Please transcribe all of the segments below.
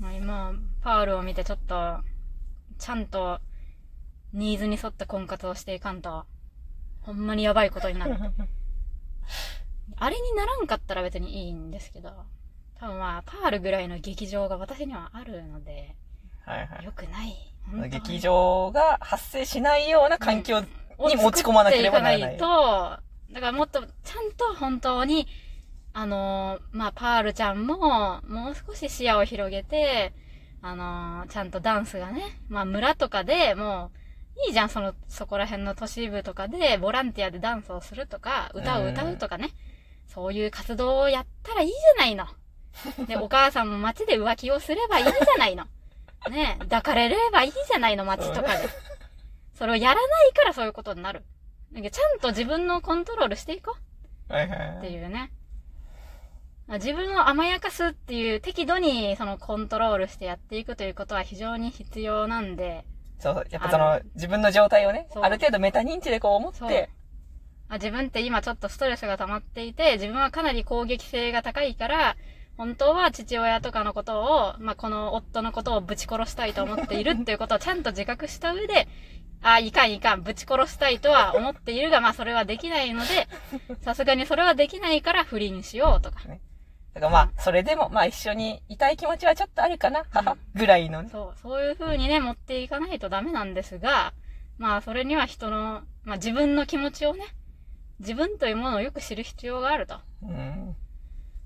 まあ今、パールを見てちょっと、ちゃんと、ニーズに沿った婚活をしていかんと、ほんまにやばいことになる。あれにならんかったら別にいいんですけど、多分まあ、パールぐらいの劇場が私にはあるので、はいはい。よくない。劇場が発生しないような環境に持ち込まなければならない。を作っていかと、だからもっと、ちゃんと本当に、あのーまあ、パールちゃんも、もう少し視野を広げて、あのーちゃんとダンスがね、まあ、村とかでもう、いいじゃん、その、そこら辺の都市部とかで、ボランティアでダンスをするとか、歌を歌うとかね、そういう活動をやったらいいじゃないの。で、お母さんも街で浮気をすればいいじゃないの。ね抱かれればいいじゃないの、街とかで。それをやらないからそういうことになる。なんかちゃんと自分のコントロールしていこはいはうってい。いうね。自分を甘やかすっていう適度にそのコントロールしてやっていくということは非常に必要なんで、そうそう。やっぱその自分の状態をね、ある程度メタ認知でこう思って、あ自分って今ちょっとストレスが溜まっていて、自分はかなり攻撃性が高いから、本当は父親とかのことを、まあ、この夫のことをぶち殺したいと思っているっていうことをちゃんと自覚した上で、あ、いかんいかん、ぶち殺したいとは思っているが、まあ、それはできないので、さすがにそれはできないから不倫しようとか。だからまあ、それでも、まあ一緒にいたい気持ちはちょっとあるかな、母、ぐらいのね。そう、そういう風にね、持っていかないとダメなんですが、まあ、それには人の、まあ、自分の気持ちをね、自分というものをよく知る必要があると。うん。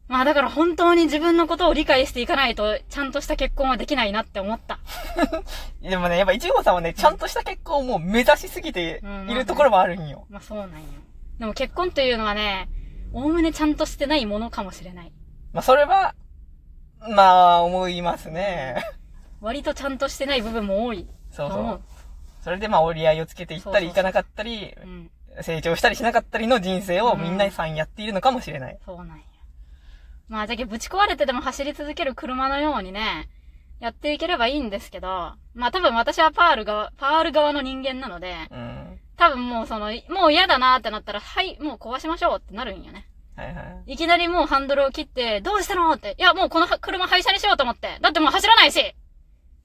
まあだから本当に自分のことを理解していかないと、ちゃんとした結婚はできないなって思った。でもね、やっぱ一号さんはね、ちゃんとした結婚をもう目指しすぎているところもあるんよ。まあそうなんよ。でも結婚というのはね、おおむねちゃんとしてないものかもしれない。まあそれは、まあ、思いますね。割とちゃんとしてない部分も多い。そうそう。それでまあ折り合いをつけていったりいかなかったり、うん。成長したりしなかったりの人生をみんなさんやっているのかもしれない。そうなんや。まあじゃけぶち壊れてでも走り続ける車のようにね、やっていければいいんですけど、まあ多分私はパール側、パール側の人間なので、うん。多分もうその、もう嫌だなってなったら、はい、もう壊しましょうってなるんよね。はいはい。いきなりもうハンドルを切って、どうしたのって。いや、もうこの車廃車にしようと思って。だってもう走らないし。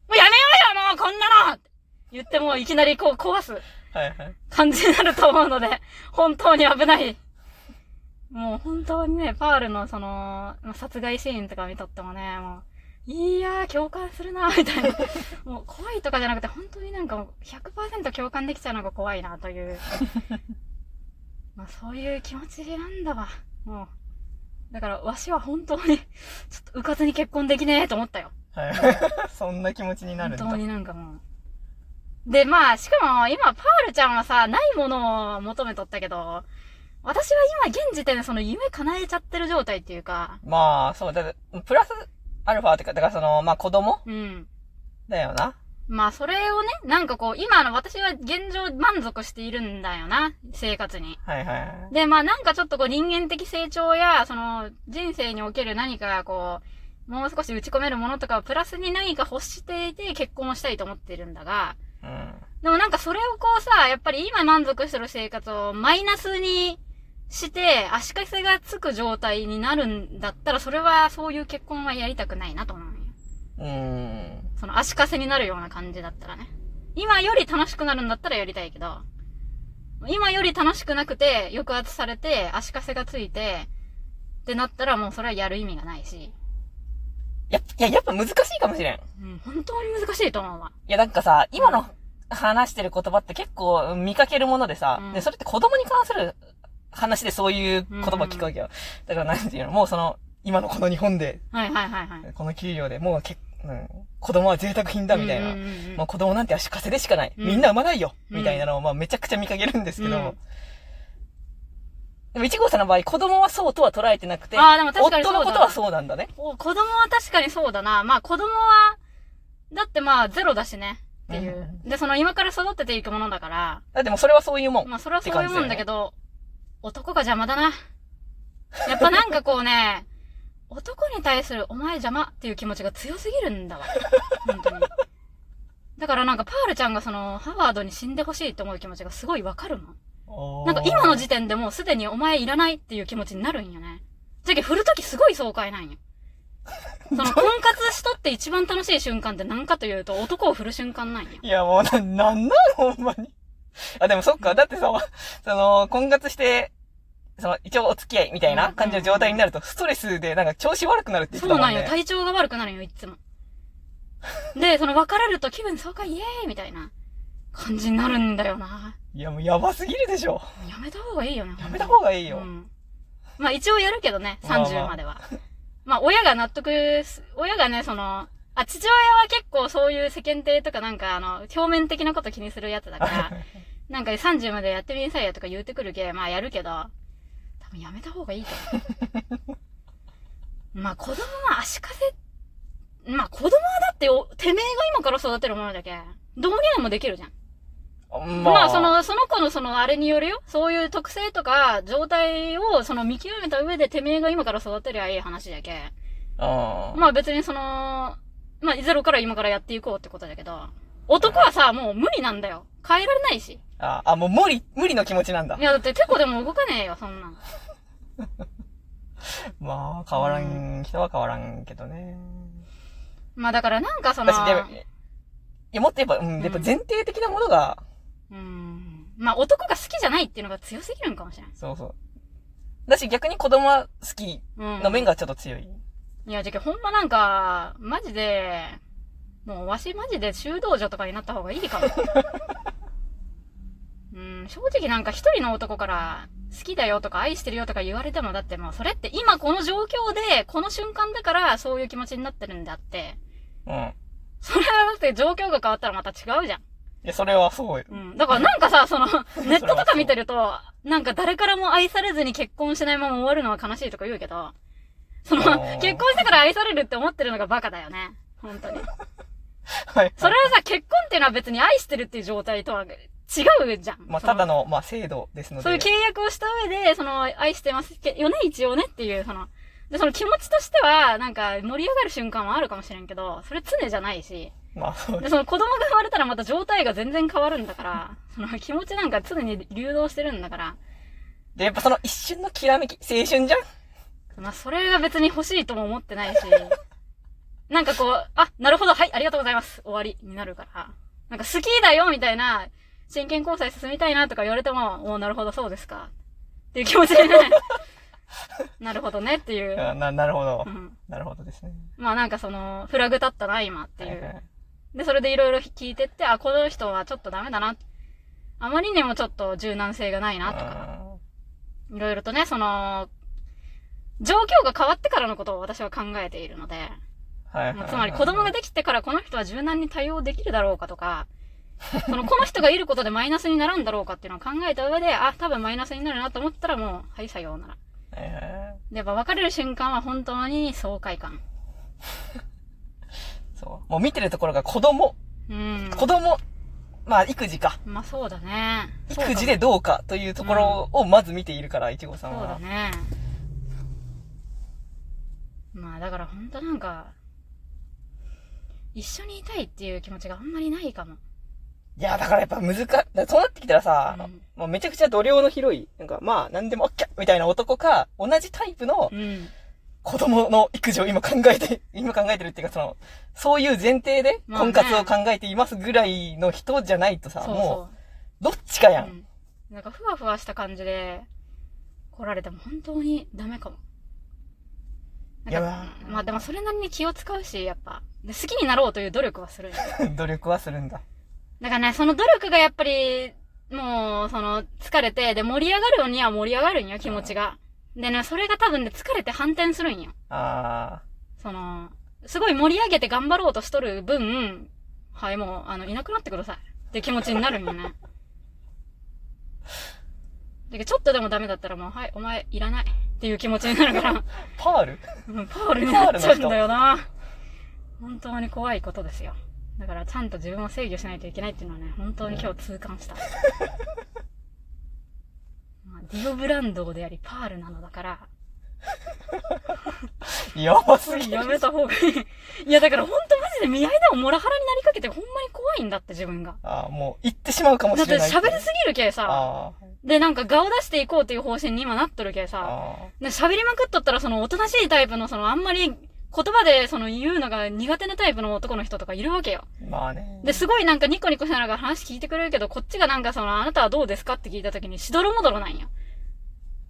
もうやめようよ、もうこんなのって言ってもういきなりこう壊すはいはい。感じになると思うので、本当に危ない。もう本当にね、パールのその、殺害シーンとか見とってもね、もう、いやー、共感するな、みたいな。もう怖いとかじゃなくて、本当になんかもう100%共感できちゃうのが怖いな、という。まあそういう気持ちなんだわ。もう。だから、わしは本当に、ちょっと、うかつに結婚できねえと思ったよ。はい。そんな気持ちになるんだ。本当になんかもう。で、まあ、しかも、今、パールちゃんはさ、ないものを求めとったけど、私は今、現時点でその夢叶えちゃってる状態っていうか、まあ、そう、だプラスアルファってか、だからその、まあ子供うん。だよな。まあ、それをね、なんかこう、今の私は現状満足しているんだよな、生活に。はいはいはい。で、まあなんかちょっとこう人間的成長や、その人生における何かこう、もう少し打ち込めるものとかをプラスに何か欲していて結婚をしたいと思ってるんだが、うん。でもなんかそれをこうさ、やっぱり今満足してる生活をマイナスにして足かせがつく状態になるんだったら、それはそういう結婚はやりたくないなと思うよ。うーん。その足かせになるような感じだったらね。今より楽しくなるんだったらやりたいけど、今より楽しくなくて抑圧されて足かせがついて、ってなったらもうそれはやる意味がないし、や、いや、やっぱ難しいかもしれん。いうん、本当に難しいと思うわ。や、なんかさ、今の話してる言葉って結構見かけるものでさ、うんで、それって子供に関する話でそういう言葉聞くわけよ。だからなんていうの、もうその、今のこの日本で、はいはいはいはい。この給料でもうけ、うん、子供は贅沢品だみたいな。うんうんうんうんもう子供なんて足かせでしかない。うんみんな産まないよ、うんみたいなのを、まあめちゃくちゃ見かけるんですけど、うんでも、一号さんの場合、子供はそうとは捉えてなくて、あーでも確かに夫のことはそうなんだね。お子供は確かにそうだな。まあ子供は、だってまあゼロだしね。っていう。で、その今から育てていくものだから、だってもうそれはそういうもん。まあそれはそういうもんだけど、男が邪魔だな。やっぱなんかこうね、男に対するお前邪魔っていう気持ちが強すぎるんだわ。本当に。だからなんかパールちゃんがその、ハワードに死んでほしいって思う気持ちがすごいわかるもん。なんか今の時点でもうすでにお前いらないっていう気持ちになるんよね。じゃけ振るときすごい爽快なんよ。その婚活しとって一番楽しい瞬間って何かというと、男を振る瞬間なんよ。いや、もうな、なんなんほんまに。あ、でもそっか。だってさ、その、婚活して、その、一応お付き合いみたいな感じの状態になると、ストレスでなんか調子悪くなるって言ってたもんね。そうなんよ。体調が悪くなるんよ、いつも。で、その別れると気分爽快イエーイみたいな感じになるんだよな。いや、もうやばすぎるでしょ。やめた方がいいよね。やめた方がいいよ。うん。まあ一応やるけどね、まあまあ30までは。まあ親が納得す、親がね、その、あ、父親は結構そういう世間体とかなんかあの、表面的なこと気にするやつだから、なんか30までやってみなさいよとか言ってくるけ、まあやるけど、多分やめた方がいいと思う。まあ子供は足かせ、まあ子供はだってお、てめえが今から育てるものだけ、どうにでもできるじゃん。ままあ、そ、の、その子のそのあれによるよ。そういう特性とか、状態をその見極めた上でてめえが今から育てりゃいい話だけ。あまあ別にその、まあゼロから今からやっていこうってことだけど、男はさ、もう無理なんだよ。変えられないし。あ。あ、もう無理、無理の気持ちなんだい。やだってテコでも動かねえよ、そんなん。まあ、変わらん、人は変わらんけどね。まあだからなんかその、私、でも、いや、もっとやっぱ、うん、やっぱ前提的なものが、うん。まあ男が好きじゃないっていうのが強すぎるんかもしれない。そうそう。だし逆に子供は好きうん。の面がちょっと強い。いや、じゃけほんまなんか、マジで、もうわしマジで修道女とかになった方がいいかも。うん、正直なんか一人の男から好きだよとか愛してるよとか言われてもだってもうそれって今この状況でこの瞬間だからそういう気持ちになってるんであって、うん。いそれはだって状況が変わったらまた違うじゃん。や、それはそうよ。うん。だからなんかさ、その、ネットとか見てると、なんか誰からも愛されずに結婚しないまま終わるのは悲しいとか言うけど、その結婚してから愛されるって思ってるのがバカだよね。本当に。はい。それはさ、結婚っていうのは別に愛してるっていう状態とは違うじゃん。まあ、ただの、まあ、制度ですので。そういう契約をした上で、その、愛してますけよね、一応ねっていう、その、で、その気持ちとしては、なんか、盛り上がる瞬間はあるかもしれんけど、それ常じゃないし、まあ、そうで、その子供が生まれたらまた状態が全然変わるんだから、その気持ちなんか常に流動してるんだから、で、やっぱその一瞬のきらめき、青春じゃん？まあ、それが別に欲しいとも思ってないし、なんかこう、あ、なるほど、はい、ありがとうございます、終わりになるから、なんか好きだよ、みたいな、真剣交際進みたいなとか言われても、おーなるほど、そうですか。っていう気持ちでね、なるほどねっていう。あな、なるほどう。ん、なるほどですね。まあなんかその、フラグ立ったな、今っていう。はいはいで、それでいろいろ聞いてって、あ、この人はちょっとダメだな。あまりにもちょっと柔軟性がないなとか、いろいろとね、その、状況が変わってからのことを私は考えているので、はいはいまあつまり子供ができてからこの人は柔軟に対応できるだろうかとか、その、この人がいることでマイナスにならんだろうかっていうのを考えた上で、あ、多分マイナスになるなと思ったらもう、はい、さようなら。はいはいで、やっぱ別れる瞬間は本当に爽快感。そう。もう見てるところが子供。うん。子供、まあ、育児か。まあそうだね。育児でどうかというところをまず見ているから、いちごさんそうだは。ね。まあだから本当なんか、一緒にいたいっていう気持ちがあんまりないかも。いや、だからやっぱ難か、そうなってきたらさ、うんもうめちゃくちゃ度量の広い、なんかまあ、なんでも OK! みたいな男か、同じタイプのうん。子供の育児を今考えて、今考えてるっていうか、その、そういう前提でまあね婚活を考えていますぐらいの人じゃないとさ、そうも、そうどっちかや。う。うんん。なんかふわふわした感じで来られても本当にダメかも。やまあでもそれなりに気を使うし、やっぱ。で好きになろうという努力はする 努力はするんだ。だからね、その努力がやっぱり、もう、その、疲れて、で、盛り上がるようには盛り上がるんよ、気持ちが。でね、それが多分ね、疲れて反転するんよ。あその、すごい盛り上げて頑張ろうとしとる分、はい、もう、あの、いなくなってください。って気持ちになるんよね。で、ちょっとでもダメだったらもう、はい、お前、いらない。っていう気持ちになるから、ー、パール？うんパールになっちゃうんだよな。本当に怖いことですよ。だから、ちゃんと自分を制御しないといけないっていうのはね、本当に今日痛感した。まあ、ディオブランドであり、パールなのだから、やばすぎる。やめた方がいい。いや、だから本当マジで見合いでもモラハラになりかけてほんまに怖いんだって自分が。ああ、もう、行ってしまうかもだっしてれない。喋りすぎるけさ。あで、なんか顔出していこうっていう方針に今なっとるけあ、さ。喋りまくっとったらそのおとなしいタイプのそのあんまり言葉でその言うのが苦手なタイプの男の人とかいるわけよ。まあね。で、すごいなんかニコニコしながら話聞いてくれるけど、こっちがなんかその、あなたはどうですかって聞いた時にしどろもどろなんよ。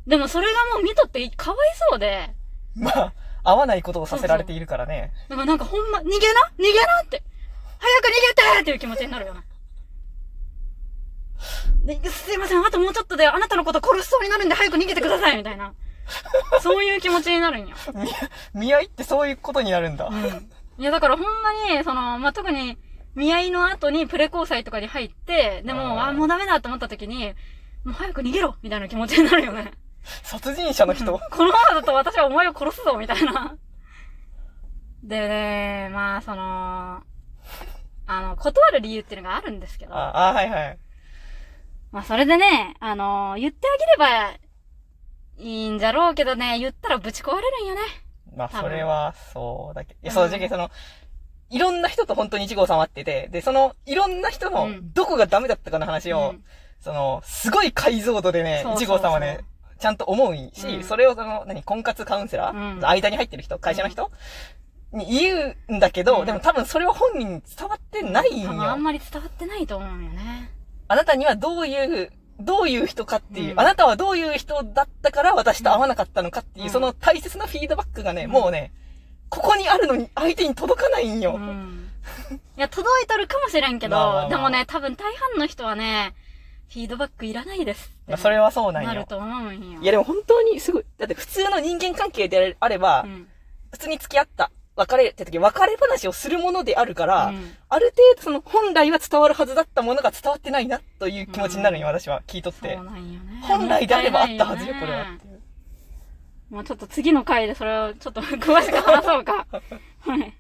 でもそれがもう見とってかわいそうで、まあ、合わないことをさせられているからね。だからなんかほんま、逃げな？逃げな？って早く逃げてっていう気持ちになるよね。ですいません、あともうちょっとであなたのこと殺しそうになるんで早く逃げてくださいみたいな。そういう気持ちになるんよ。見合いってそういうことになるんだ。うん。いや、だからほんまに、その、まあ、特に、見合いの後にプレ交際とかに入って、でも、あもうダメだと思った時に、もう早く逃げろみたいな気持ちになるよね。殺人者の人？このままだと私はお前を殺すぞみたいな。でね、まあ、その、あの、断る理由っていうのがあるんですけど、あ、あ、はいはい。まあ、それでね、あの、言ってあげればいいんじゃろうけどね、言ったらぶち壊れるんよね。まあ、それは、そうだけど。いや、うんそう、じゃけその、いろんな人と本当に一号さんは会ってて、で、その、いろんな人のうん、どこがダメだったかの話を、うんその、すごい解像度でね一号さんはね、ちゃんと思うし、うんそれをその、何、婚活カウンセラー、うん間に入ってる人、会社の人、に言うんだけど、うんでも多分それは本人に伝わってないん多分あんよ。まり伝わってないと思うんよね。あなたにはどういう、どういう人かっていう、うんあなたはどういう人だったから私と会わなかったのかっていう、うんその大切なフィードバックがね、うんもうね、ここにあるのに相手に届かないんよ。うん。いや、届いとるかもしれんけど、まあまあまあでもね、多分大半の人はね、フィードバックいらないですってまあそれはそうなんよ。なると思うんよ。いやでも本当にすごい、だって普通の人間関係であれば、うん、普通に付き合った、別れた時、別れ話をするものであるから、うんある程度その本来は伝わるはずだったものが伝わってないなという気持ちになるんよ、私は聞いとってそう。なんよね。本来であればあったはずよ、もこれはったいないよねっていう。もうちょっと次の回でそれをちょっと 詳しく話そうか。はい。